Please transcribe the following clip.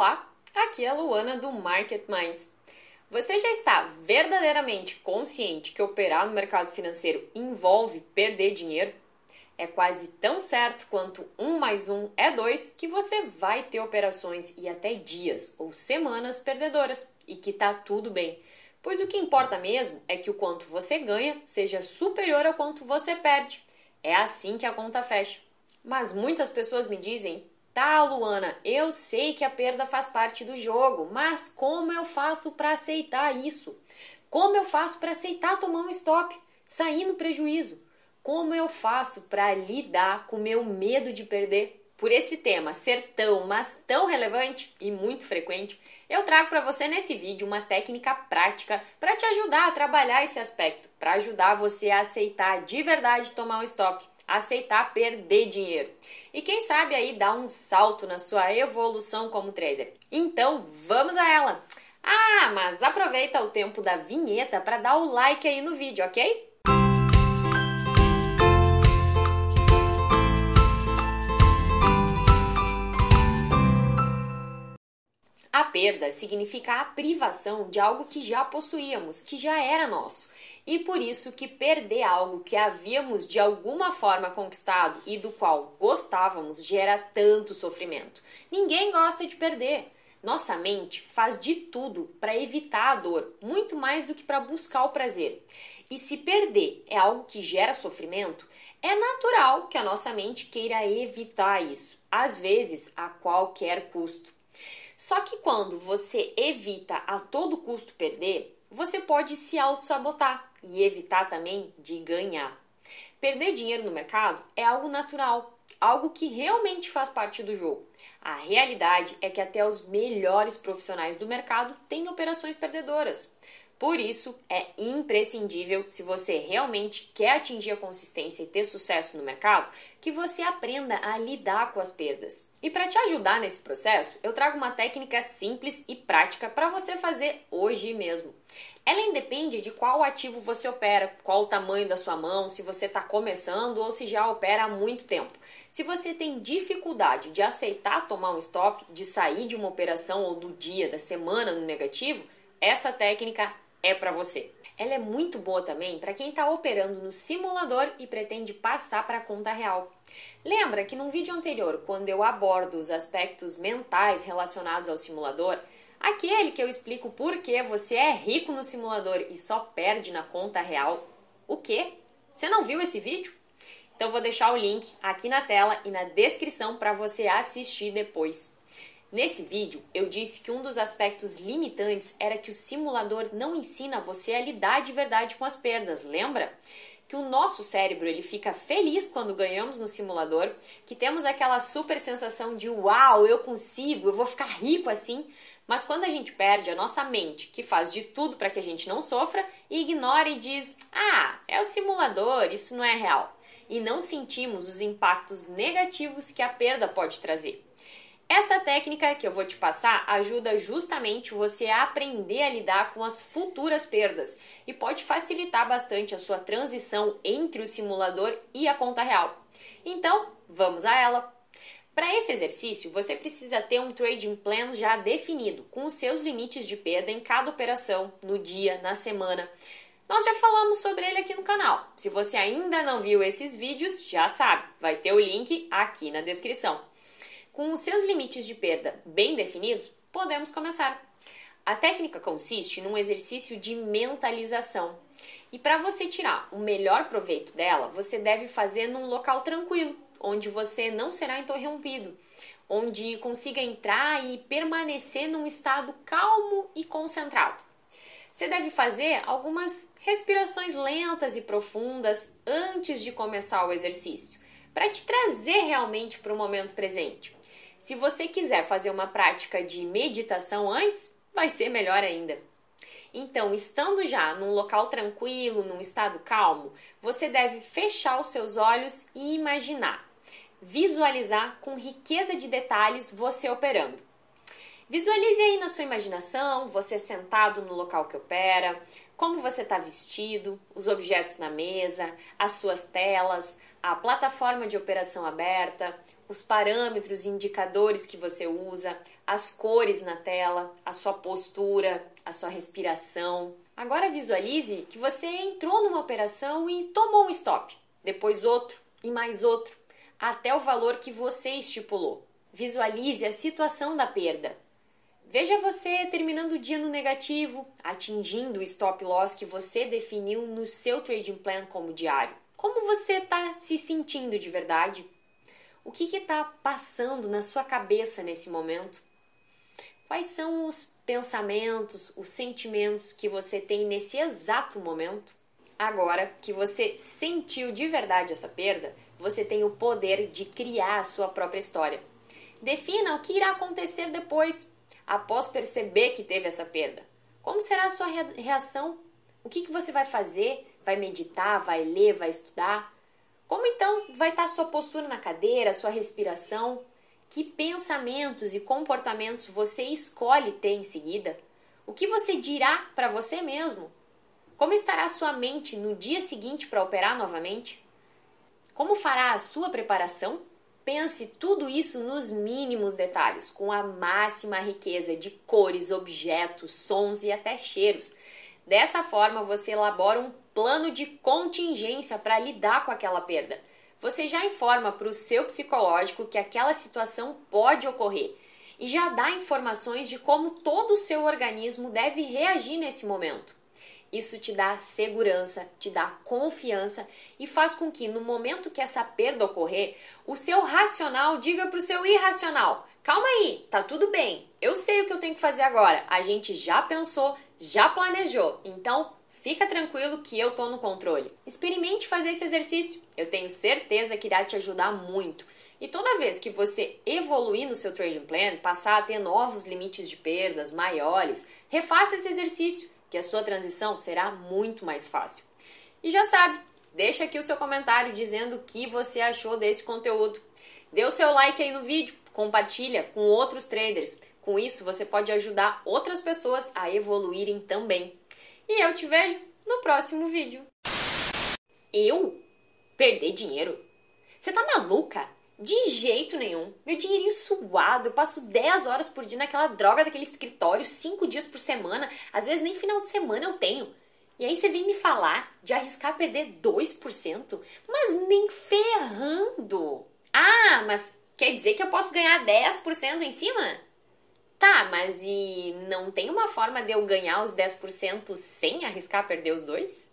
Olá, aqui é a Luana do Market Minds. Você já está verdadeiramente consciente que operar no mercado financeiro envolve perder dinheiro? É quase tão certo quanto um mais um é dois que você vai ter operações e até dias ou semanas perdedoras e que tá tudo bem. Pois o que importa mesmo é que o quanto você ganha seja superior ao quanto você perde. É assim que a conta fecha. Mas muitas pessoas me dizem Tá, Luana, eu sei que a perda faz parte do jogo, mas como eu faço para aceitar isso? Como eu faço para aceitar tomar um stop, sair no prejuízo? Como eu faço para lidar com o meu medo de perder? Por esse tema ser tão, mas tão relevante e muito frequente, eu trago para você nesse vídeo uma técnica prática para te ajudar a trabalhar esse aspecto, para ajudar você a aceitar de verdade tomar um stop aceitar perder dinheiro. E quem sabe aí dar um salto na sua evolução como trader. Então, vamos a ela. Ah, mas aproveita o tempo da vinheta para dar o like aí no vídeo, ok? A perda significa a privação de algo que já possuíamos, que já era nosso e por isso que perder algo que havíamos de alguma forma conquistado e do qual gostávamos gera tanto sofrimento. Ninguém gosta de perder. Nossa mente faz de tudo para evitar a dor, muito mais do que para buscar o prazer. E se perder é algo que gera sofrimento, é natural que a nossa mente queira evitar isso, às vezes a qualquer custo. Só que quando você evita a todo custo perder, você pode se auto-sabotar e evitar também de ganhar. Perder dinheiro no mercado é algo natural, algo que realmente faz parte do jogo. A realidade é que até os melhores profissionais do mercado têm operações perdedoras. Por isso, é imprescindível, se você realmente quer atingir a consistência e ter sucesso no mercado, que você aprenda a lidar com as perdas. E para te ajudar nesse processo, eu trago uma técnica simples e prática para você fazer hoje mesmo. Ela independe de qual ativo você opera, qual o tamanho da sua mão, se você está começando ou se já opera há muito tempo. Se você tem dificuldade de aceitar tomar um stop, de sair de uma operação ou do dia, da semana no negativo, essa técnica é para você. Ela é muito boa também para quem está operando no simulador e pretende passar para a conta real. Lembra que no vídeo anterior, quando eu abordo os aspectos mentais relacionados ao simulador, aquele que eu explico por que você é rico no simulador e só perde na conta real, o quê? Você não viu esse vídeo? Então vou deixar o link aqui na tela e na descrição para você assistir depois. Nesse vídeo, eu disse que um dos aspectos limitantes era que o simulador não ensina você a lidar de verdade com as perdas, lembra? Que o nosso cérebro ele fica feliz quando ganhamos no simulador, que temos aquela super sensação de uau, eu consigo, eu vou ficar rico assim. Mas quando a gente perde, a nossa mente, que faz de tudo para que a gente não sofra, ignora e diz: ah, é o simulador, isso não é real. E não sentimos os impactos negativos que a perda pode trazer. Essa técnica que eu vou te passar ajuda justamente você a aprender a lidar com as futuras perdas e pode facilitar bastante a sua transição entre o simulador e a conta real. Então, vamos a ela! Para esse exercício, você precisa ter um trading plan já definido, com os seus limites de perda em cada operação, no dia, na semana. Nós já falamos sobre ele aqui no canal. Se você ainda não viu esses vídeos, já sabe, vai ter o link aqui na descrição. Com os seus limites de perda bem definidos, podemos começar. A técnica consiste num exercício de mentalização. E para você tirar o melhor proveito dela, você deve fazer num local tranquilo, onde você não será interrompido, onde consiga entrar e permanecer num estado calmo e concentrado. Você deve fazer algumas respirações lentas e profundas antes de começar o exercício, para te trazer realmente para o momento presente. Se você quiser fazer uma prática de meditação antes, vai ser melhor ainda. Então, estando já num local tranquilo, num estado calmo, você deve fechar os seus olhos e imaginar, visualizar com riqueza de detalhes você operando. Visualize aí na sua imaginação você sentado no local que opera, como você está vestido, os objetos na mesa, as suas telas, a plataforma de operação aberta, os parâmetros e indicadores que você usa, as cores na tela, a sua postura, a sua respiração. Agora visualize que você entrou numa operação e tomou um stop, depois outro e mais outro, até o valor que você estipulou. Visualize a situação da perda. Veja você terminando o dia no negativo, atingindo o stop loss que você definiu no seu trading plan como diário. Como você está se sentindo de verdade? O que está passando na sua cabeça nesse momento? Quais são os pensamentos, os sentimentos que você tem nesse exato momento? Agora que você sentiu de verdade essa perda, você tem o poder de criar a sua própria história. Defina o que irá acontecer depois, após perceber que teve essa perda. Como será a sua reação? O que, que você vai fazer? Vai meditar? Vai ler? Vai estudar? Como então vai estar sua postura na cadeira, sua respiração? Que pensamentos e comportamentos você escolhe ter em seguida? O que você dirá para você mesmo? Como estará sua mente no dia seguinte para operar novamente? Como fará a sua preparação? Pense tudo isso nos mínimos detalhes, com a máxima riqueza de cores, objetos, sons e até cheiros. Dessa forma, você elabora um plano de contingência para lidar com aquela perda. Você já informa para o seu psicológico que aquela situação pode ocorrer e já dá informações de como todo o seu organismo deve reagir nesse momento. Isso te dá segurança, te dá confiança e faz com que no momento que essa perda ocorrer, o seu racional diga para o seu irracional: calma aí, tá tudo bem, eu sei o que eu tenho que fazer agora. A gente já pensou, já planejou, então fica tranquilo que eu tô no controle. Experimente fazer esse exercício, eu tenho certeza que irá te ajudar muito. E toda vez que você evoluir no seu trading plan, passar a ter novos limites de perdas maiores, refaça esse exercício que a sua transição será muito mais fácil. E já sabe, deixa aqui o seu comentário dizendo o que você achou desse conteúdo. Dê o seu like aí no vídeo, compartilha com outros traders. Com isso, você pode ajudar outras pessoas a evoluírem também. E eu te vejo no próximo vídeo. Eu? Perder dinheiro? Você tá maluca? De jeito nenhum. Meu dinheirinho suado, eu passo 10 horas por dia naquela droga daquele escritório, 5 dias por semana, às vezes nem final de semana eu tenho. E aí você vem me falar de arriscar perder 2%? Mas nem ferrando! Ah, mas quer dizer que eu posso ganhar 10% em cima? Tá, mas e não tem uma forma de eu ganhar os 10% sem arriscar perder os dois?